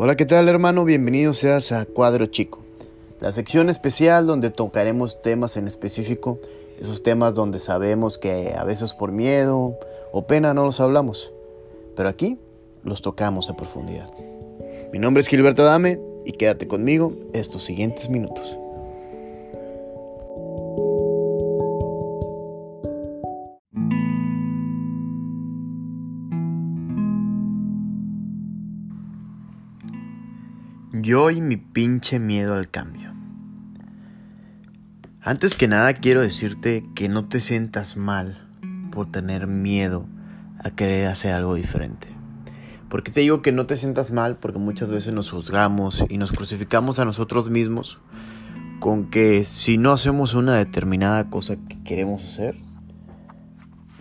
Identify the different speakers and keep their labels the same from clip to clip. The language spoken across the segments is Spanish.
Speaker 1: Hola, ¿qué tal hermano? Bienvenido seas a Cuadro Chico, la sección especial donde tocaremos temas en específico, esos temas donde sabemos que a veces por miedo o pena no los hablamos, pero aquí los tocamos a profundidad. Mi nombre es Gilberto Dame y quédate conmigo estos siguientes minutos. Yo y mi pinche miedo al cambio. Antes que nada quiero decirte que no te sientas mal por tener miedo a querer hacer algo diferente. Porque te digo que no te sientas mal porque muchas veces nos juzgamos y nos crucificamos a nosotros mismos con que si no hacemos una determinada cosa que queremos hacer,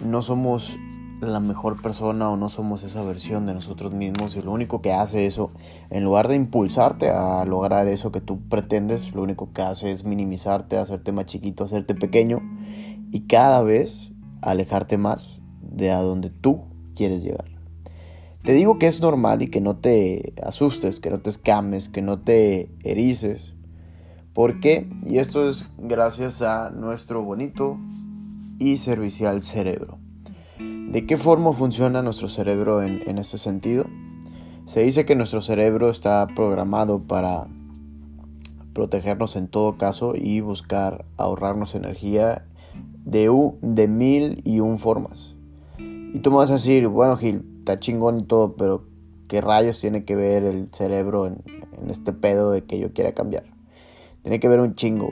Speaker 1: no somos la mejor persona o no somos esa versión de nosotros mismos y lo único que hace eso, en lugar de impulsarte a lograr eso que tú pretendes, lo único que hace es minimizarte, hacerte más chiquito, hacerte pequeño y cada vez alejarte más de a donde tú quieres llegar. Te digo que es normal y que no te asustes, que no te escames, que no te erices. ¿Por qué? Y esto es gracias a nuestro bonito y servicial cerebro. ¿De qué forma funciona nuestro cerebro en, este sentido? Se dice que nuestro cerebro está programado para protegernos en todo caso y buscar ahorrarnos energía de, de mil y un formas. Y tú me vas a decir, bueno Gil, está chingón y todo, pero ¿qué rayos tiene que ver el cerebro en, este pedo de que yo quiera cambiar? Tiene que ver un chingo,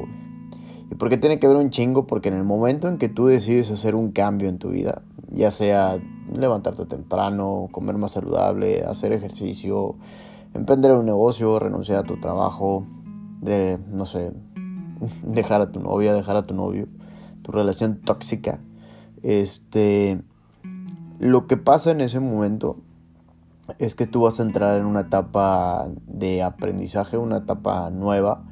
Speaker 1: ¿Y por qué tiene que ver un chingo? Porque en el momento en que tú decides hacer un cambio en tu vida, ya sea levantarte temprano, comer más saludable, hacer ejercicio, emprender un negocio, renunciar a tu trabajo, de, no sé, dejar a tu novia, dejar a tu novio, tu relación tóxica, este, lo que pasa en ese momento es que tú vas a entrar en una etapa de aprendizaje, una etapa nueva,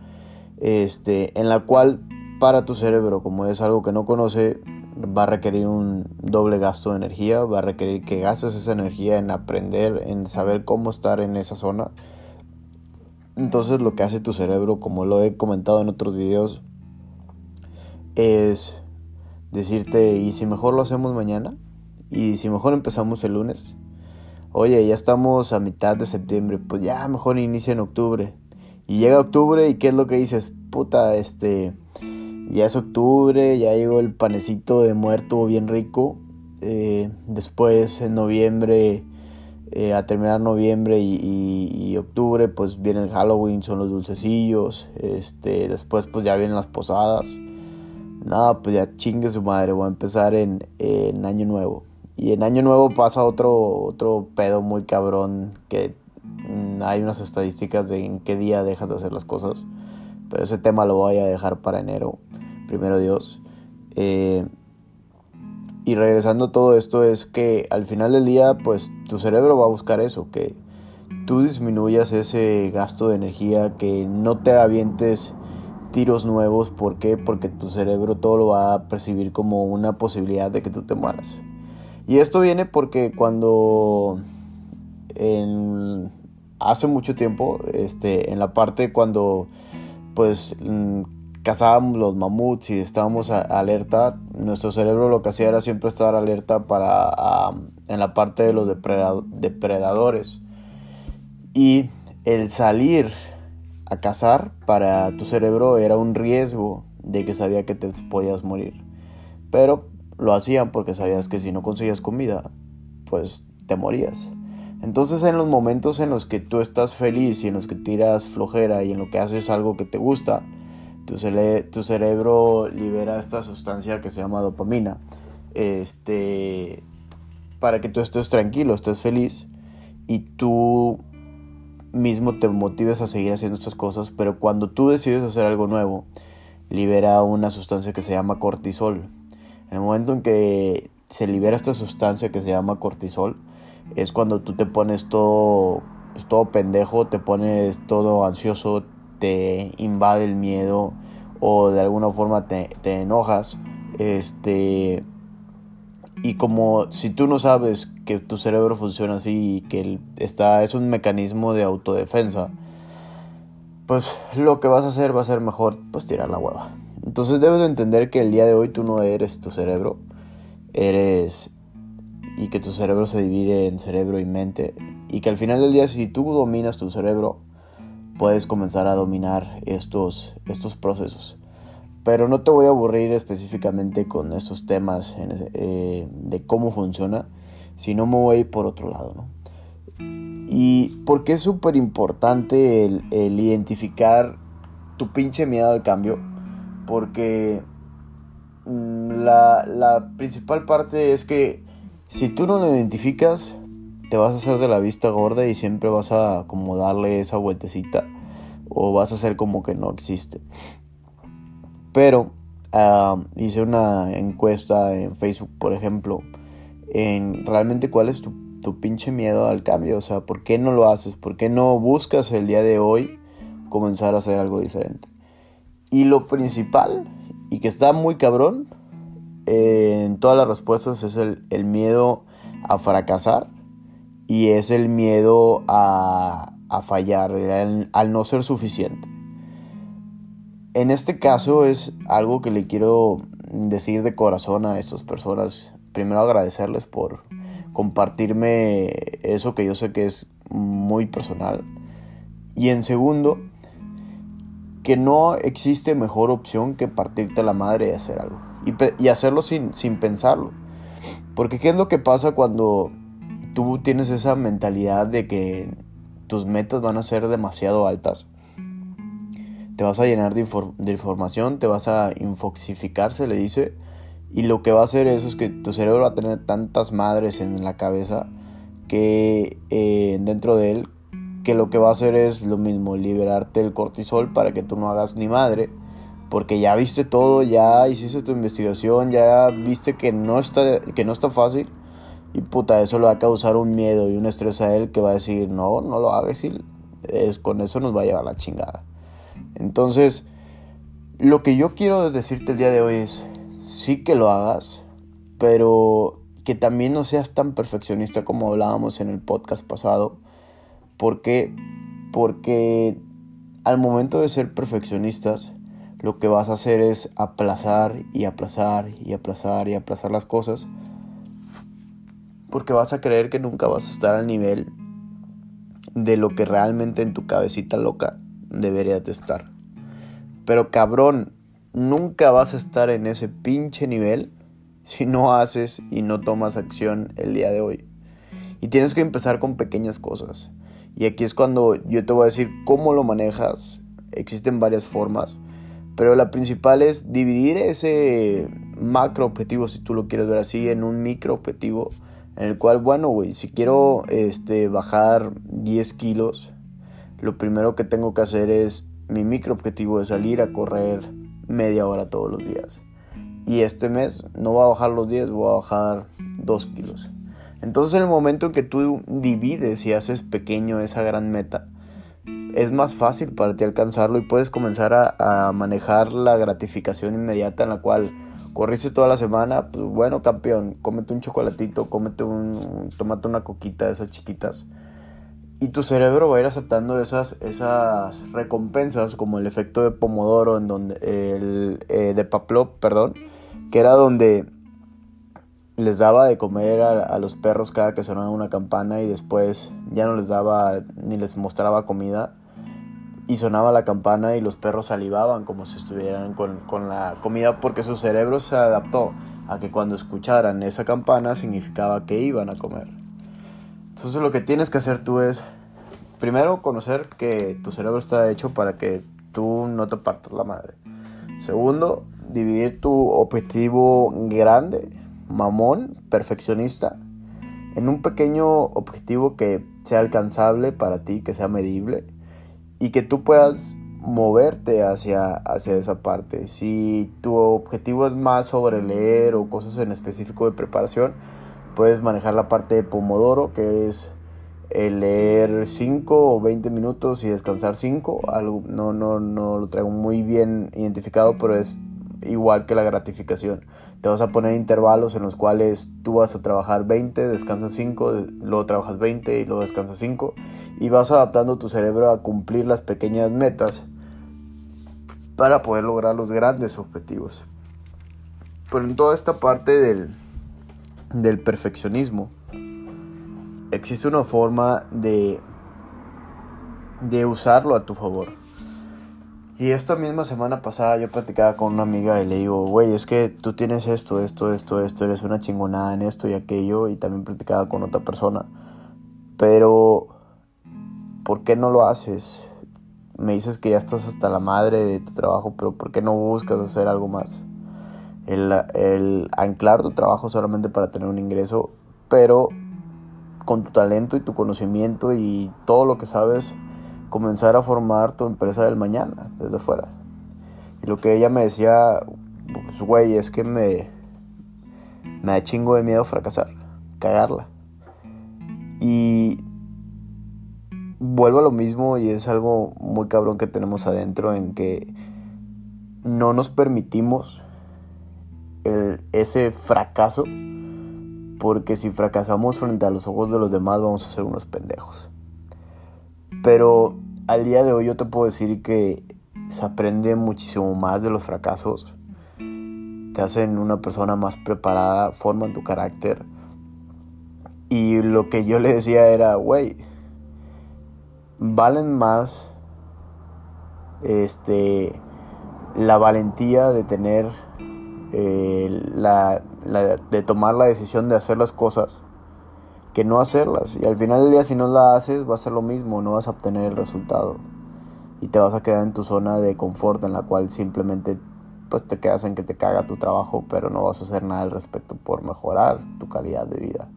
Speaker 1: este, en la cual para tu cerebro, como es algo que no conoce, va a requerir un doble gasto de energía, va a requerir que gastes esa energía en aprender, en saber cómo estar en esa zona. Entonces lo que hace tu cerebro, como lo he comentado en otros videos, es decirte, ¿y si mejor lo hacemos mañana? ¿Y si mejor empezamos el lunes? Oye, ya estamos a mitad de septiembre, pues ya mejor inicia en octubre. Y llega octubre y ¿qué es lo que dices? Puta, este ya es octubre, ya llegó el panecito de muerto bien rico. Eh, después en noviembre, eh, a terminar noviembre y, octubre, pues viene el Halloween, son los dulcecillos. Este, después pues ya vienen las posadas. Nada, pues ya chingue su madre, voy a empezar en, en Año Nuevo. Y en Año Nuevo pasa otro, otro pedo muy cabrón que mm, hay unas estadísticas de en qué día dejas de hacer las cosas. Pero ese tema lo voy a dejar para enero primero Dios. Eh, y regresando a todo esto es que al final del día, pues tu cerebro va a buscar eso, que tú disminuyas ese gasto de energía, que no te avientes tiros nuevos. ¿Por qué? Porque tu cerebro todo lo va a percibir como una posibilidad de que tú te mueras. Y esto viene porque cuando hace mucho tiempo, este, en la parte cuando pues cazábamos los mamuts y estábamos alerta, nuestro cerebro lo que hacía era siempre estar alerta para en la parte de los depredadores. Y el salir a cazar para tu cerebro era un riesgo de que sabía que te podías morir. Pero lo hacían porque sabías que si no conseguías comida, pues te morías. Entonces en los momentos en los que tú estás feliz y en los que tiras flojera y en lo que haces algo que te gusta, tu, cerebro libera esta sustancia que se llama dopamina. Este, para que tú estés tranquilo, estés feliz y tú mismo te motives a seguir haciendo estas cosas, pero cuando tú decides hacer algo nuevo, libera una sustancia que se llama cortisol. En el momento en que se libera esta sustancia que se llama cortisol, es cuando tú te pones todo, pues, todo pendejo, te pones todo ansioso, te invade el miedo o de alguna forma te, enojas, este, y como si tú no sabes que tu cerebro funciona así y que está, es un mecanismo de autodefensa, pues lo que vas a hacer va a ser mejor pues tirar la hueva. Entonces debes de entender que el día de hoy tú no eres tu cerebro, eres y que tu cerebro se divide en cerebro y mente y que al final del día si tú dominas tu cerebro puedes comenzar a dominar estos, estos procesos. Pero no te voy a aburrir específicamente con estos temas eh, de cómo funciona, sino me voy por otro lado. ¿no? Y porque es súper importante el, el, identificar tu pinche miedo al cambio, porque mm, la, la principal parte es que si tú no lo identificas, te vas a hacer de la vista gorda y siempre vas a como darle esa vueltecita o vas a hacer como que no existe. Pero hice una encuesta en Facebook, por ejemplo, en realmente cuál es tu, pinche miedo al cambio. O sea, ¿por qué no lo haces? ¿Por qué no buscas el día de hoy comenzar a hacer algo diferente? Y lo principal, y que está muy cabrón, en todas las respuestas es el miedo a fracasar y es el miedo a, a fallar, al no ser suficiente. En este caso es algo que le quiero decir de corazón a estas personas. Primero agradecerles por compartirme eso que yo sé que es muy personal. Y en segundo, que no existe mejor opción que partirte la madre y hacer algo. Y, hacerlo sin, sin pensarlo. Porque ¿qué es lo que pasa cuando tú tienes esa mentalidad de que tus metas van a ser demasiado altas? te vas a llenar de, información, te vas a infoxificar, se le dice, y lo que va a hacer eso es que tu cerebro va a tener tantas madres en la cabeza que eh, dentro de él, que lo que va a hacer es lo mismo, liberarte el cortisol para que tú no hagas ni madre, porque ya viste todo, ya hiciste tu investigación, ya viste que no está, que no está fácil, y puta, eso le va a causar un miedo y un estrés a él que va a decir, no, no lo hagas y es, con eso nos va a llevar la chingada. Entonces, lo que yo quiero decirte el día de hoy es, sí que lo hagas, pero que también no seas tan perfeccionista como hablábamos en el podcast pasado. ¿Por qué? Porque al momento de ser perfeccionistas, lo que vas a hacer es aplazar y aplazar y aplazar y aplazar las cosas. Porque vas a creer que nunca vas a estar al nivel de lo que realmente en tu cabecita loca deberías de estar. Pero cabrón, nunca vas a estar en ese pinche nivel si no haces y no tomas acción el día de hoy. Y tienes que empezar con pequeñas cosas. Y aquí es cuando yo te voy a decir cómo lo manejas. Existen varias formas. Pero la principal es dividir ese macro objetivo, si tú lo quieres ver así, en un micro objetivo. En el cual, bueno, güey, si quiero este, bajar 10 kilos, lo primero que tengo que hacer es, mi micro objetivo de salir a correr media hora todos los días. Y este mes no voy a bajar los 10, voy a bajar 2 kilos. Entonces en el momento en que tú divides y haces pequeño esa gran meta, es más fácil para ti alcanzarlo y puedes comenzar a, manejar la gratificación inmediata en la cual corriste toda la semana, pues bueno campeón, cómete un chocolatito, cómete un, tomate una coquita de esas chiquitas. Y tu cerebro va a ir aceptando esas, esas recompensas como el efecto de Pomodoro en donde el eh, de Pavlov, perdón, que era donde les daba de comer a, los perros cada que sonaba una campana y después ya no les daba ni les mostraba comida y sonaba la campana y los perros salivaban como si estuvieran con, con la comida porque su cerebro se adaptó a que cuando escucharan esa campana significaba que iban a comer. Entonces lo que tienes que hacer tú es, primero, conocer que tu cerebro está hecho para que tú no te partas la madre. Segundo, dividir tu objetivo grande, mamón, perfeccionista, en un pequeño objetivo que sea alcanzable para ti, que sea medible y que tú puedas moverte hacia, hacia esa parte. Si tu objetivo es más sobre leer o cosas en específico de preparación, Puedes manejar la parte de Pomodoro, que es el leer 5 o 20 minutos y descansar 5. Algo, no, no, no lo traigo muy bien identificado, pero es igual que la gratificación. Te vas a poner intervalos en los cuales tú vas a trabajar 20, descansas 5, luego trabajas 20 y luego descansas 5 y vas adaptando tu cerebro a cumplir las pequeñas metas para poder lograr los grandes objetivos. Pero en toda esta parte del, del perfeccionismo existe una forma de, de usarlo a tu favor. Y esta misma semana pasada yo platicaba con una amiga y le digo, güey, es que tú tienes esto, esto, esto, esto, eres una chingonada en esto y aquello. Y también platicaba con otra persona. Pero, ¿por qué no lo haces? Me dices que ya estás hasta la madre de tu trabajo, pero ¿por qué no buscas hacer algo más? El, el anclar tu trabajo solamente para tener un ingreso, pero con tu talento y tu conocimiento y todo lo que sabes comenzar a formar tu empresa del mañana, desde fuera. Y lo que ella me decía, pues, güey, es que me, me da chingo de miedo fracasar, cagarla. Y vuelvo a lo mismo y es algo muy cabrón que tenemos adentro en que no nos permitimos ese fracaso porque si fracasamos frente a los ojos de los demás vamos a ser unos pendejos. Pero al día de hoy yo te puedo decir que se aprende muchísimo más de los fracasos. Te hacen una persona más preparada, forman tu carácter. Y lo que yo le decía era, güey, valen más este la valentía de tener eh, la, de tomar la decisión de hacer las cosas que no hacerlas. Y al final del día si no la haces va a ser lo mismo, no vas a obtener el resultado. Y te vas a quedar en tu zona de confort en la cual simplemente pues te quedas en que te caga tu trabajo, pero no vas a hacer nada al respecto por mejorar tu calidad de vida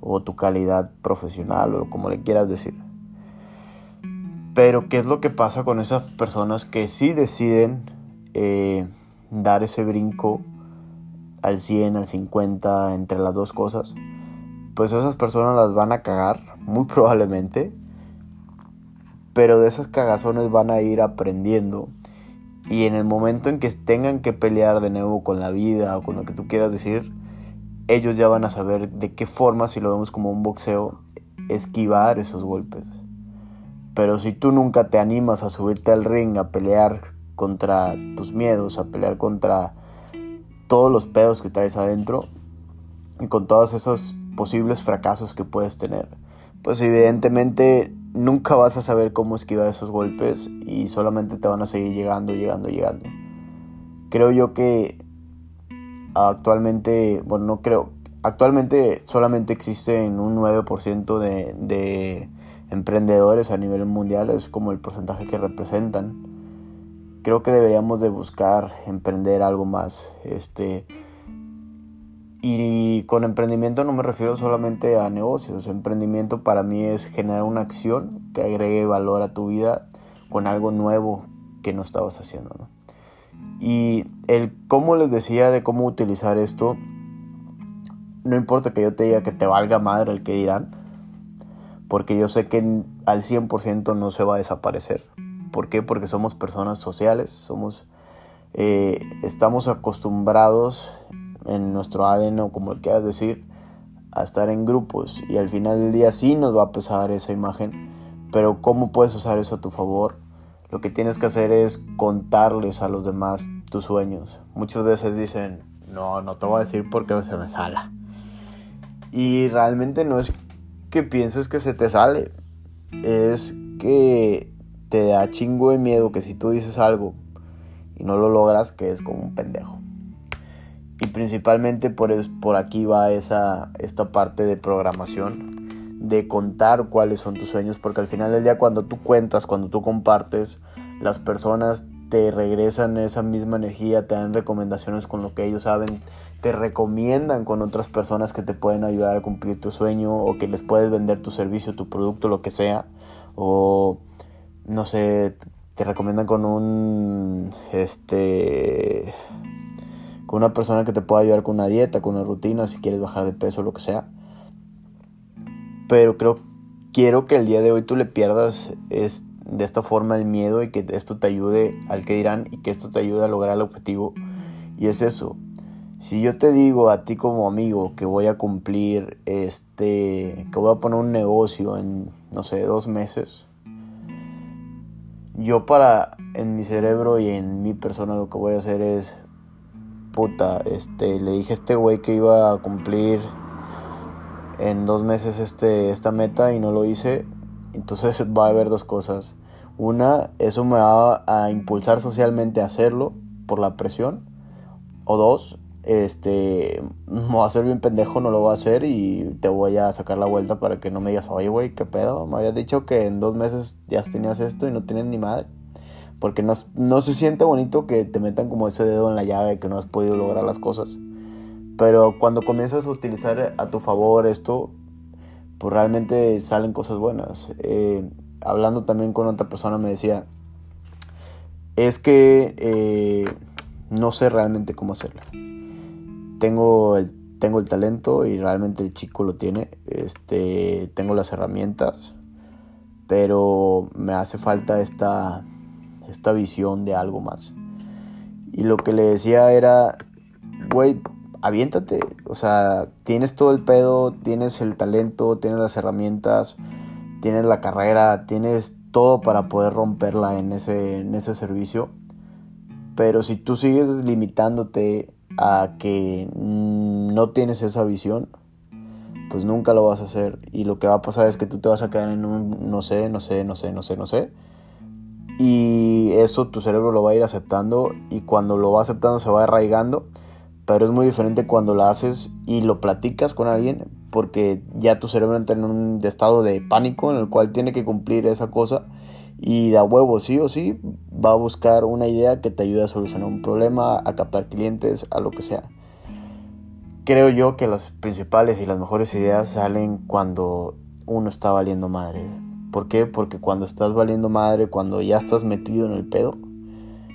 Speaker 1: o tu calidad profesional o como le quieras decir. Pero ¿qué es lo que pasa con esas personas que sí deciden eh, dar ese brinco al 100, al 50, entre las dos cosas? Pues esas personas las van a cagar, muy probablemente. Pero de esas cagazones van a ir aprendiendo. Y en el momento en que tengan que pelear de nuevo con la vida o con lo que tú quieras decir, ellos ya van a saber de qué forma, si lo vemos como un boxeo, esquivar esos golpes. Pero si tú nunca te animas a subirte al ring, a pelear contra tus miedos, a pelear contra todos los pedos que traes adentro, y con todos esos posibles fracasos que puedes tener. Pues evidentemente nunca vas a saber cómo esquivar esos golpes y solamente te van a seguir llegando, llegando, llegando. Creo yo que actualmente, bueno, no creo, actualmente solamente existen un 9% de, de emprendedores a nivel mundial, es como el porcentaje que representan. Creo que deberíamos de buscar emprender algo más, este, y con emprendimiento no me refiero solamente a negocios. Emprendimiento para mí es generar una acción que agregue valor a tu vida con algo nuevo que no estabas haciendo. Y el cómo les decía de cómo utilizar esto, no importa que yo te diga que te valga madre el que dirán, porque yo sé que al 100% no se va a desaparecer. ¿Por qué? Porque somos personas sociales, somos, eh, estamos acostumbrados en nuestro ADN o como quieras decir, a estar en grupos y al final del día sí nos va a pesar esa imagen, pero ¿cómo puedes usar eso a tu favor? Lo que tienes que hacer es contarles a los demás tus sueños. Muchas veces dicen, no, no te voy a decir porque se me sala. Y realmente no es que pienses que se te sale, es que te da chingo de miedo que si tú dices algo y no lo logras, que es como un pendejo. Y principalmente por, por aquí va esa, esta parte de programación, de contar cuáles son tus sueños, porque al final del día cuando tú cuentas, cuando tú compartes, las personas te regresan esa misma energía, te dan recomendaciones con lo que ellos saben, te recomiendan con otras personas que te pueden ayudar a cumplir tu sueño o que les puedes vender tu servicio, tu producto, lo que sea. O no sé, te recomiendan con un este con una persona que te pueda ayudar con una dieta, con una rutina, si quieres bajar de peso, lo que sea. Pero creo, quiero que el día de hoy tú le pierdas es, de esta forma el miedo y que esto te ayude al que dirán y que esto te ayude a lograr el objetivo. Y es eso. Si yo te digo a ti como amigo que voy a cumplir este, que voy a poner un negocio en, no sé, dos meses, yo para, en mi cerebro y en mi persona lo que voy a hacer es, puta, este, le dije a este güey que iba a cumplir en dos meses este, esta meta y no lo hice, entonces va a haber dos cosas. Una, eso me va a impulsar socialmente a hacerlo por la presión. O dos, este, me voy a hacer bien pendejo, no lo voy a hacer y te voy a sacar la vuelta para que no me digas, oye, güey, ¿qué pedo? Me habías dicho que en dos meses ya tenías esto y no tienes ni madre. Porque no, no se siente bonito que te metan como ese dedo en la llave que no has podido lograr las cosas. Pero cuando comienzas a utilizar a tu favor esto, pues realmente salen cosas buenas. Eh, hablando también con otra persona me decía, es que eh, no sé realmente cómo hacerlo. Tengo el, tengo el talento y realmente el chico lo tiene. Este, tengo las herramientas, pero me hace falta esta, esta visión de algo más. Y lo que le decía era, güey, aviéntate. O sea, tienes todo el pedo, tienes el talento, tienes las herramientas, tienes la carrera, tienes todo para poder romperla en ese, en ese servicio. Pero si tú sigues limitándote a que no tienes esa visión, pues nunca lo vas a hacer. Y lo que va a pasar es que tú te vas a quedar en un no sé, no sé, no sé, no sé, no sé. Y eso tu cerebro lo va a ir aceptando y cuando lo va aceptando se va arraigando pero es muy diferente cuando lo haces y lo platicas con alguien porque ya tu cerebro entra en un estado de pánico en el cual tiene que cumplir esa cosa y da huevo sí o sí va a buscar una idea que te ayude a solucionar un problema, a captar clientes, a lo que sea. Creo yo que las principales y las mejores ideas salen cuando uno está valiendo madre. ¿Por qué? Porque cuando estás valiendo madre, cuando ya estás metido en el pedo,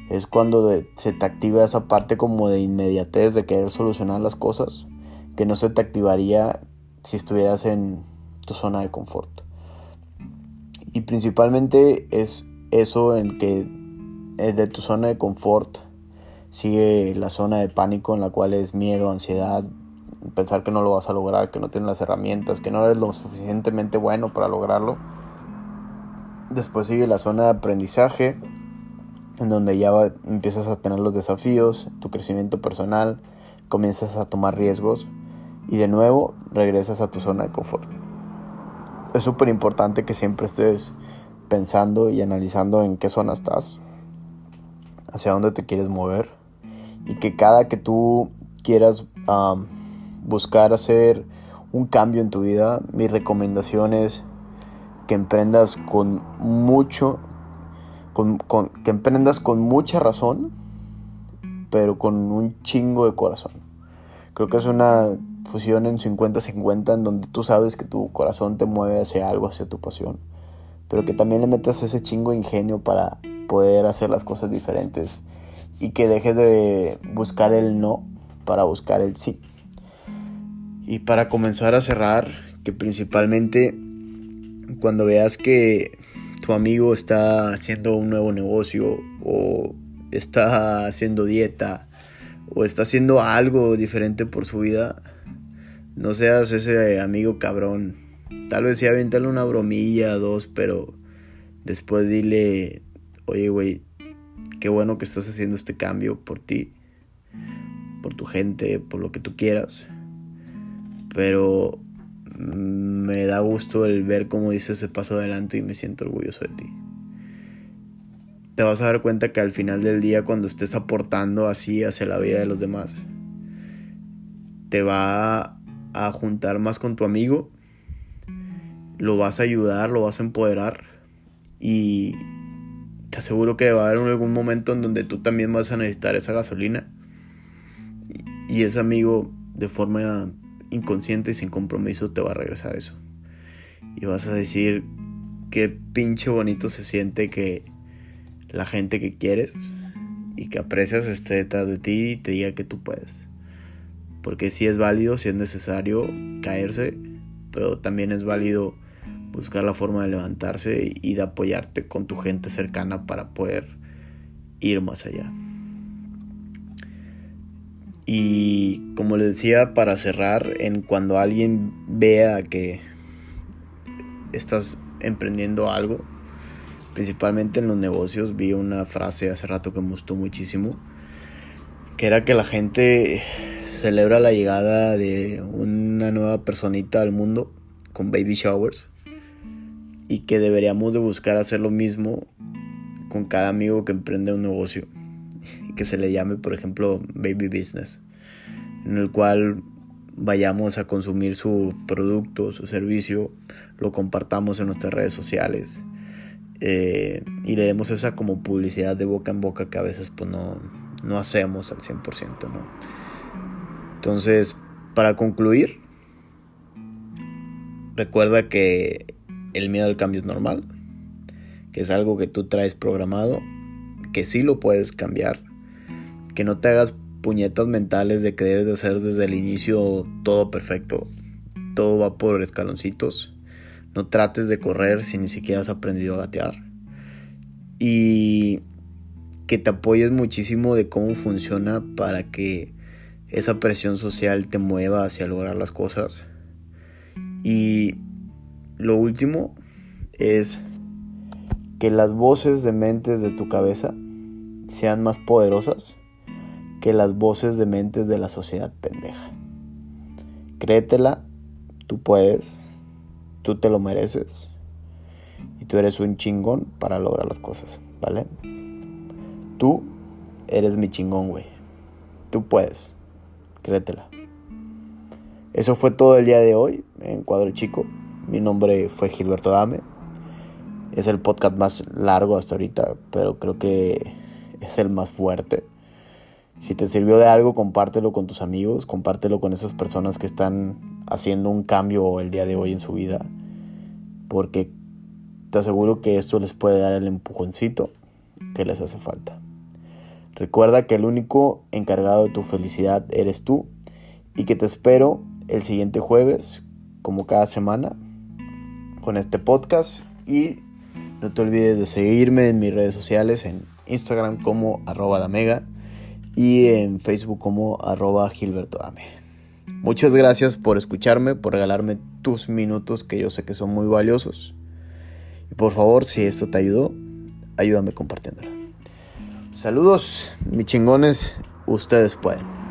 Speaker 1: es cuando se te activa esa parte como de inmediatez de querer solucionar las cosas que no se te activaría si estuvieras en tu zona de confort. Y principalmente es eso en que de tu zona de confort sigue la zona de pánico en la cual es miedo, ansiedad, pensar que no lo vas a lograr, que no tienes las herramientas, que no eres lo suficientemente bueno para lograrlo. Después sigue la zona de aprendizaje, en donde ya empiezas a tener los desafíos, tu crecimiento personal, comienzas a tomar riesgos y de nuevo regresas a tu zona de confort. Es súper importante que siempre estés pensando y analizando en qué zona estás, hacia dónde te quieres mover y que cada que tú quieras buscar hacer un cambio en tu vida, mi recomendación es que emprendas con mucho que emprendas con mucha razón, pero con un chingo de corazón. Creo que es una fusión en 50-50 en donde tú sabes que tu corazón te mueve hacia algo, hacia tu pasión, pero que también le metas ese chingo de ingenio para poder hacer las cosas diferentes y que dejes de buscar el no para buscar el sí. Y para comenzar a cerrar, que principalmente cuando veas que tu amigo está haciendo un nuevo negocio o está haciendo dieta o está haciendo algo diferente por su vida, no seas ese amigo cabrón. Tal vez sí aventarle una bromilla, dos, pero después dile, oye, güey, qué bueno que estás haciendo este cambio por ti, por tu gente, por lo que tú quieras. Pero me da gusto el ver cómo dices ese paso adelante y me siento orgulloso de ti. Te vas a dar cuenta que al final del día cuando estés aportando así hacia la vida de los demás, te va a juntar más con tu amigo, lo vas a ayudar, lo vas a empoderar y te aseguro que va a haber algún momento en donde tú también vas a necesitar esa gasolina y ese amigo de forma inconsciente y sin compromiso te va a regresar eso. Y vas a decir qué pinche bonito se siente que la gente que quieres y que aprecias esté detrás de ti y te diga que tú puedes. Porque si es válido, si es necesario caerse, pero también es válido buscar la forma de levantarse y de apoyarte con tu gente cercana para poder ir más allá. Y como les decía, para cerrar, en cuando alguien vea que estás emprendiendo algo, principalmente en los negocios, vi una frase hace rato que me gustó muchísimo, que era que la gente celebra la llegada de una nueva personita al mundo con baby showers y que deberíamos de buscar hacer lo mismo con cada amigo que emprende un negocio que se le llame, por ejemplo, Baby Business, en el cual vayamos a consumir su producto, su servicio, lo compartamos en nuestras redes sociales eh, y le demos esa como publicidad de boca en boca que a veces pues no, no hacemos al 100%, ¿no? Entonces, para concluir, recuerda que el miedo al cambio es normal, que es algo que tú traes programado, que sí lo puedes cambiar que no te hagas puñetas mentales de que debes de hacer desde el inicio todo perfecto. Todo va por escaloncitos. No trates de correr si ni siquiera has aprendido a gatear. Y que te apoyes muchísimo de cómo funciona para que esa presión social te mueva hacia lograr las cosas. Y lo último es que las voces de mentes de tu cabeza sean más poderosas que las voces de mentes de la sociedad pendeja. Créetela, tú puedes, tú te lo mereces y tú eres un chingón para lograr las cosas, ¿vale? Tú eres mi chingón, güey. Tú puedes, créetela. Eso fue todo el día de hoy en Cuadro Chico. Mi nombre fue Gilberto Dame. Es el podcast más largo hasta ahorita, pero creo que es el más fuerte. Si te sirvió de algo, compártelo con tus amigos, compártelo con esas personas que están haciendo un cambio el día de hoy en su vida, porque te aseguro que esto les puede dar el empujoncito que les hace falta. Recuerda que el único encargado de tu felicidad eres tú y que te espero el siguiente jueves, como cada semana, con este podcast y no te olvides de seguirme en mis redes sociales en Instagram como arroba damega y en Facebook como arroba Gilberto Muchas gracias por escucharme, por regalarme tus minutos que yo sé que son muy valiosos. Y por favor, si esto te ayudó, ayúdame compartiéndolo. Saludos, mis chingones, ustedes pueden.